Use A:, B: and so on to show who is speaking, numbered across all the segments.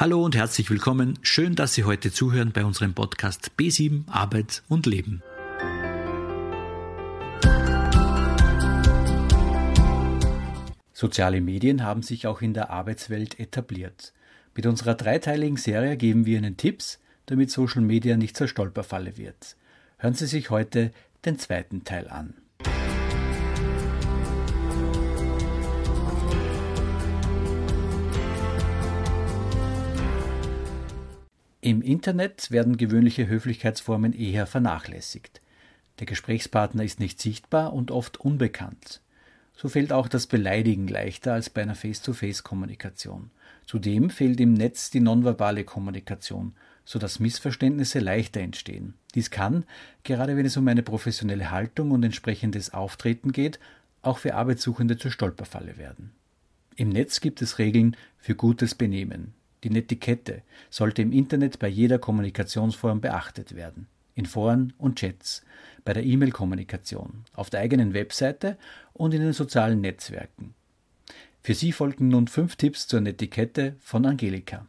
A: Hallo und herzlich willkommen. Schön, dass Sie heute zuhören bei unserem Podcast B7 Arbeit und Leben. Soziale Medien haben sich auch in der Arbeitswelt etabliert. Mit unserer dreiteiligen Serie geben wir Ihnen Tipps, damit Social Media nicht zur Stolperfalle wird. Hören Sie sich heute den zweiten Teil an. Im Internet werden gewöhnliche Höflichkeitsformen eher vernachlässigt. Der Gesprächspartner ist nicht sichtbar und oft unbekannt. So fällt auch das Beleidigen leichter als bei einer Face-to-Face-Kommunikation. Zudem fehlt im Netz die nonverbale Kommunikation, sodass Missverständnisse leichter entstehen. Dies kann, gerade wenn es um eine professionelle Haltung und entsprechendes Auftreten geht, auch für Arbeitssuchende zur Stolperfalle werden. Im Netz gibt es Regeln für gutes Benehmen. Die Netiquette sollte im Internet bei jeder Kommunikationsform beachtet werden. In Foren und Chats, bei der E-Mail-Kommunikation, auf der eigenen Webseite und in den sozialen Netzwerken. Für Sie folgen nun fünf Tipps zur Netiquette von Angelika.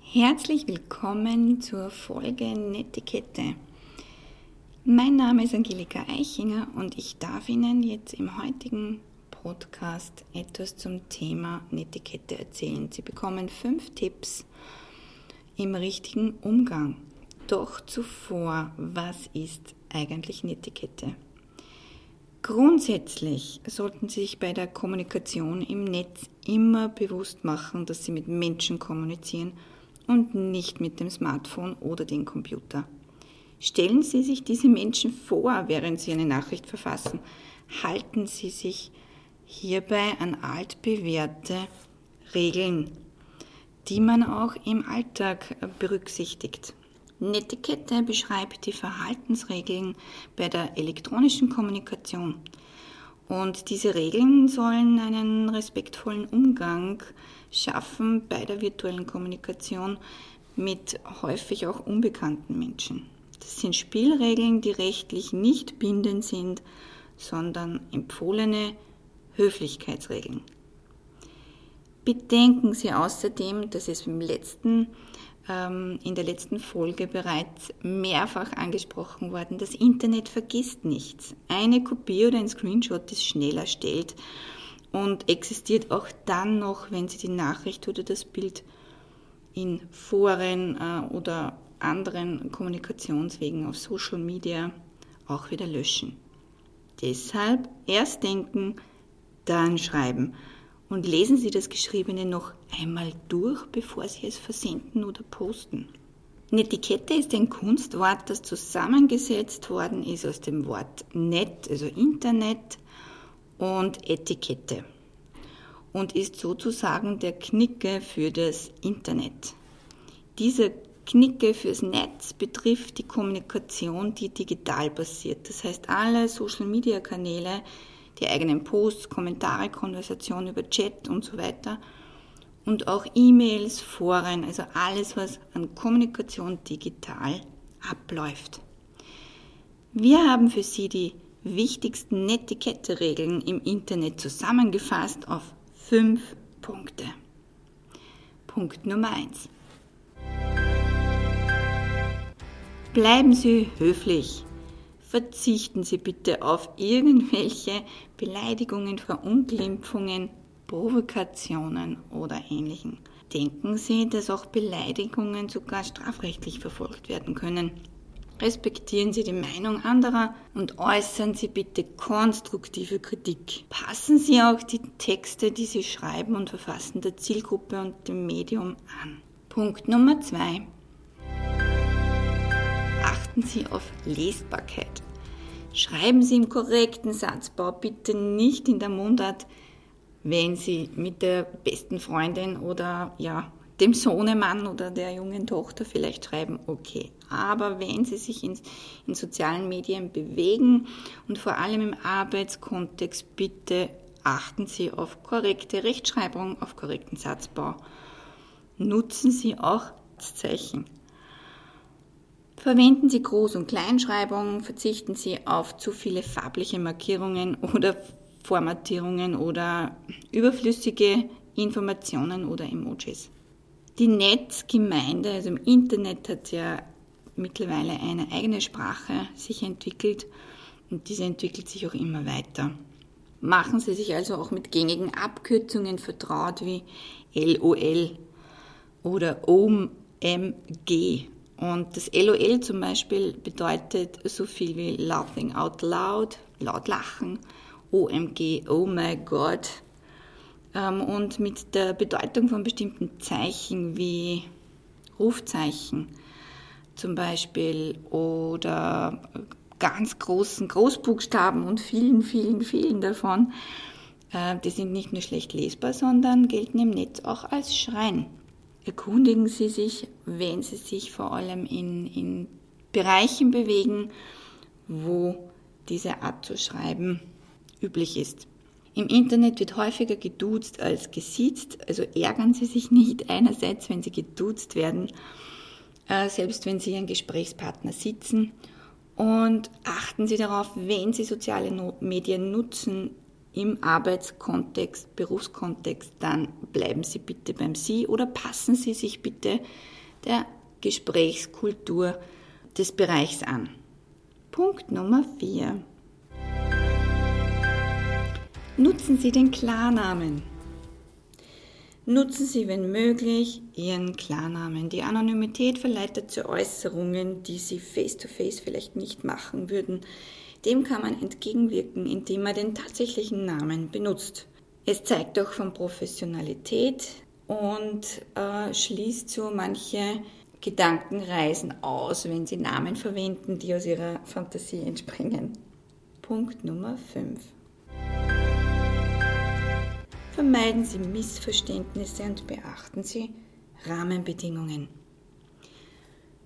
B: Herzlich willkommen zur Folge Netiquette. Mein Name ist Angelika Eichinger und ich darf Ihnen jetzt im heutigen Podcast etwas zum Thema Netiquette erzählen. Sie bekommen fünf Tipps im richtigen Umgang. Doch zuvor, was ist eigentlich Netiquette? Grundsätzlich sollten Sie sich bei der Kommunikation im Netz immer bewusst machen, dass Sie mit Menschen kommunizieren und nicht mit dem Smartphone oder dem Computer. Stellen Sie sich diese Menschen vor, während Sie eine Nachricht verfassen. Halten Sie sich hierbei an altbewährte Regeln, die man auch im Alltag berücksichtigt. Netiquette beschreibt die Verhaltensregeln bei der elektronischen Kommunikation. Und diese Regeln sollen einen respektvollen Umgang schaffen bei der virtuellen Kommunikation mit häufig auch unbekannten Menschen. Das sind Spielregeln, die rechtlich nicht bindend sind, sondern empfohlene Höflichkeitsregeln. Bedenken Sie außerdem, dass es im letzten, ähm, in der letzten Folge bereits mehrfach angesprochen worden, das Internet vergisst nichts. Eine Kopie oder ein Screenshot ist schnell erstellt und existiert auch dann noch, wenn Sie die Nachricht oder das Bild in Foren äh, oder anderen Kommunikationswegen auf Social Media auch wieder löschen. Deshalb erst denken, dann schreiben und lesen Sie das Geschriebene noch einmal durch, bevor Sie es versenden oder posten. Netiquette ist ein Kunstwort, das zusammengesetzt worden ist aus dem Wort Net, also Internet, und Etikette und ist sozusagen der Knicke für das Internet. Dieser Knicke fürs Netz betrifft die Kommunikation, die digital passiert. Das heißt, alle Social-Media-Kanäle, die eigenen Posts, Kommentare, Konversationen über Chat und so weiter und auch E-Mails, Foren, also alles, was an Kommunikation digital abläuft. Wir haben für Sie die wichtigsten Netiquette-Regeln im Internet zusammengefasst auf fünf Punkte. Punkt Nummer eins. Bleiben Sie höflich. Verzichten Sie bitte auf irgendwelche Beleidigungen, Verunglimpfungen, Provokationen oder ähnlichen. Denken Sie, dass auch Beleidigungen sogar strafrechtlich verfolgt werden können. Respektieren Sie die Meinung anderer und äußern Sie bitte konstruktive Kritik. Passen Sie auch die Texte, die Sie schreiben und verfassen, der Zielgruppe und dem Medium an. Punkt Nummer zwei achten Sie auf Lesbarkeit. Schreiben Sie im korrekten Satzbau, bitte nicht in der Mundart, wenn Sie mit der besten Freundin oder ja, dem Sohnemann oder der jungen Tochter vielleicht schreiben, okay. Aber wenn Sie sich in, in sozialen Medien bewegen und vor allem im Arbeitskontext, bitte achten Sie auf korrekte Rechtschreibung, auf korrekten Satzbau. Nutzen Sie auch das Zeichen. Verwenden Sie Groß- und Kleinschreibung, verzichten Sie auf zu viele farbliche Markierungen oder Formatierungen oder überflüssige Informationen oder Emojis. Die Netzgemeinde, also im Internet, hat ja mittlerweile eine eigene Sprache sich entwickelt und diese entwickelt sich auch immer weiter. Machen Sie sich also auch mit gängigen Abkürzungen vertraut wie LOL oder OMG. Und das LOL zum Beispiel bedeutet so viel wie Laughing Out Loud, laut lachen, OMG, Oh my God. Ähm, und mit der Bedeutung von bestimmten Zeichen wie Rufzeichen zum Beispiel oder ganz großen Großbuchstaben und vielen, vielen, vielen davon, äh, die sind nicht nur schlecht lesbar, sondern gelten im Netz auch als Schreien. Erkundigen Sie sich, wenn Sie sich vor allem in, in Bereichen bewegen, wo diese Art zu schreiben üblich ist. Im Internet wird häufiger geduzt als gesiezt, also ärgern Sie sich nicht einerseits, wenn Sie geduzt werden, äh, selbst wenn Sie Ihren Gesprächspartner sitzen. Und achten Sie darauf, wenn Sie soziale Medien nutzen im Arbeitskontext, Berufskontext, dann bleiben Sie bitte beim Sie oder passen Sie sich bitte der Gesprächskultur des Bereichs an. Punkt Nummer 4. Nutzen Sie den Klarnamen. Nutzen Sie, wenn möglich, Ihren Klarnamen. Die Anonymität verleitet zu Äußerungen, die Sie face-to-face -face vielleicht nicht machen würden. Dem kann man entgegenwirken, indem man den tatsächlichen Namen benutzt. Es zeigt auch von Professionalität und äh, schließt so manche Gedankenreisen aus, wenn Sie Namen verwenden, die aus Ihrer Fantasie entspringen. Punkt Nummer 5. Vermeiden Sie Missverständnisse und beachten Sie Rahmenbedingungen.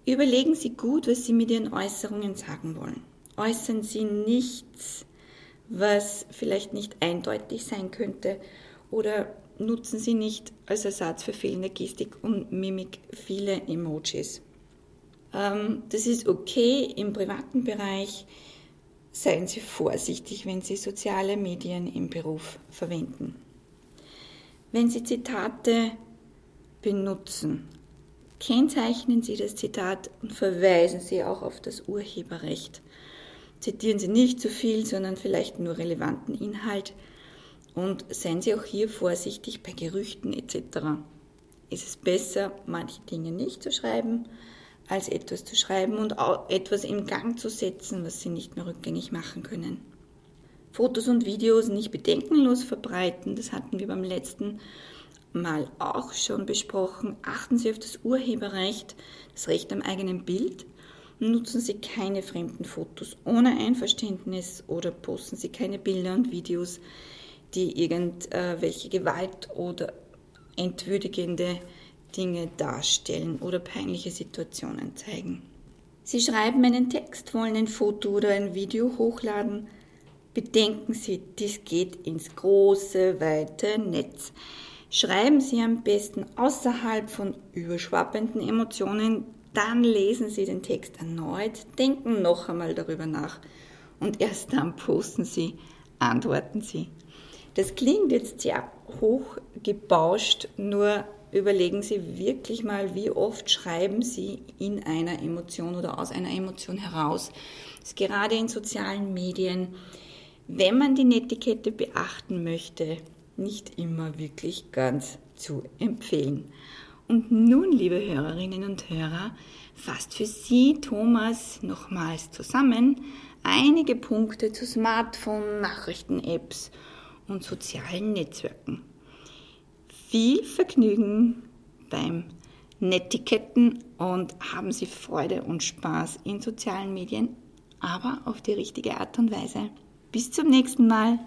B: Überlegen Sie gut, was Sie mit Ihren Äußerungen sagen wollen. Äußern Sie nichts, was vielleicht nicht eindeutig sein könnte oder nutzen Sie nicht als Ersatz für fehlende Gestik und Mimik viele Emojis. Ähm, das ist okay im privaten Bereich. Seien Sie vorsichtig, wenn Sie soziale Medien im Beruf verwenden. Wenn Sie Zitate benutzen, kennzeichnen Sie das Zitat und verweisen Sie auch auf das Urheberrecht. Zitieren Sie nicht zu viel, sondern vielleicht nur relevanten Inhalt und seien Sie auch hier vorsichtig bei Gerüchten etc. Ist es besser, manche Dinge nicht zu schreiben, als etwas zu schreiben und auch etwas in Gang zu setzen, was Sie nicht mehr rückgängig machen können. Fotos und Videos nicht bedenkenlos verbreiten. Das hatten wir beim letzten Mal auch schon besprochen. Achten Sie auf das Urheberrecht, das Recht am eigenen Bild. Nutzen Sie keine fremden Fotos ohne Einverständnis oder posten Sie keine Bilder und Videos, die irgendwelche Gewalt oder entwürdigende Dinge darstellen oder peinliche Situationen zeigen. Sie schreiben einen Text, wollen ein Foto oder ein Video hochladen, Bedenken Sie, dies geht ins große, weite Netz. Schreiben Sie am besten außerhalb von überschwappenden Emotionen, dann lesen Sie den Text erneut, denken noch einmal darüber nach und erst dann posten Sie, antworten Sie. Das klingt jetzt sehr hochgebauscht, nur überlegen Sie wirklich mal, wie oft schreiben Sie in einer Emotion oder aus einer Emotion heraus. Das ist gerade in sozialen Medien wenn man die Netiquette beachten möchte, nicht immer wirklich ganz zu empfehlen. Und nun, liebe Hörerinnen und Hörer, fasst für Sie Thomas nochmals zusammen einige Punkte zu Smartphone, Nachrichten-Apps und sozialen Netzwerken. Viel Vergnügen beim Netiketten und haben Sie Freude und Spaß in sozialen Medien, aber auf die richtige Art und Weise. Bis zum nächsten Mal.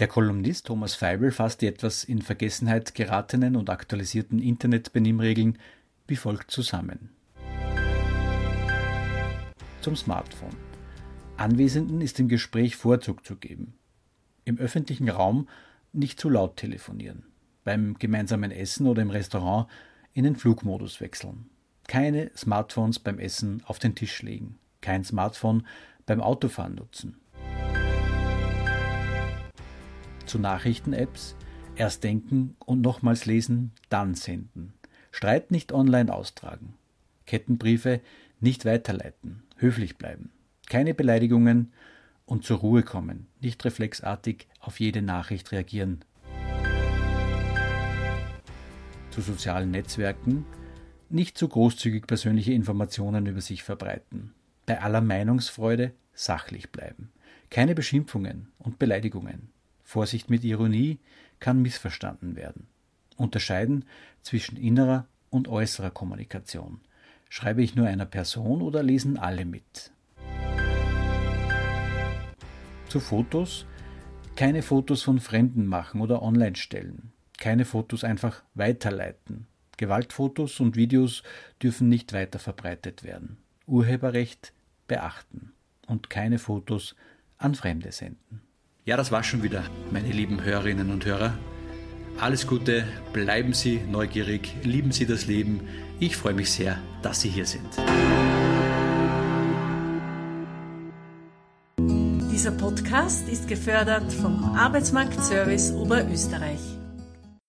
A: Der Kolumnist Thomas Feibel fasst die etwas in Vergessenheit geratenen und aktualisierten Internetbenimmregeln wie folgt zusammen. Zum Smartphone. Anwesenden ist im Gespräch Vorzug zu geben. Im öffentlichen Raum nicht zu laut telefonieren. Beim gemeinsamen Essen oder im Restaurant in den Flugmodus wechseln. Keine Smartphones beim Essen auf den Tisch legen. Kein Smartphone beim Autofahren nutzen. Zu Nachrichten-Apps erst denken und nochmals lesen, dann senden. Streit nicht online austragen. Kettenbriefe nicht weiterleiten. Höflich bleiben. Keine Beleidigungen und zur Ruhe kommen. Nicht reflexartig auf jede Nachricht reagieren. Zu sozialen Netzwerken nicht zu großzügig persönliche Informationen über sich verbreiten. Bei aller Meinungsfreude sachlich bleiben. Keine Beschimpfungen und Beleidigungen. Vorsicht mit Ironie kann missverstanden werden. Unterscheiden zwischen innerer und äußerer Kommunikation. Schreibe ich nur einer Person oder lesen alle mit? Zu Fotos. Keine Fotos von Fremden machen oder online stellen. Keine Fotos einfach weiterleiten. Gewaltfotos und Videos dürfen nicht weiter verbreitet werden. Urheberrecht beachten und keine Fotos an Fremde senden. Ja, das war schon wieder, meine lieben Hörerinnen und Hörer. Alles Gute, bleiben Sie neugierig, lieben Sie das Leben. Ich freue mich sehr, dass Sie hier sind.
C: Dieser Podcast ist gefördert vom Arbeitsmarktservice Oberösterreich.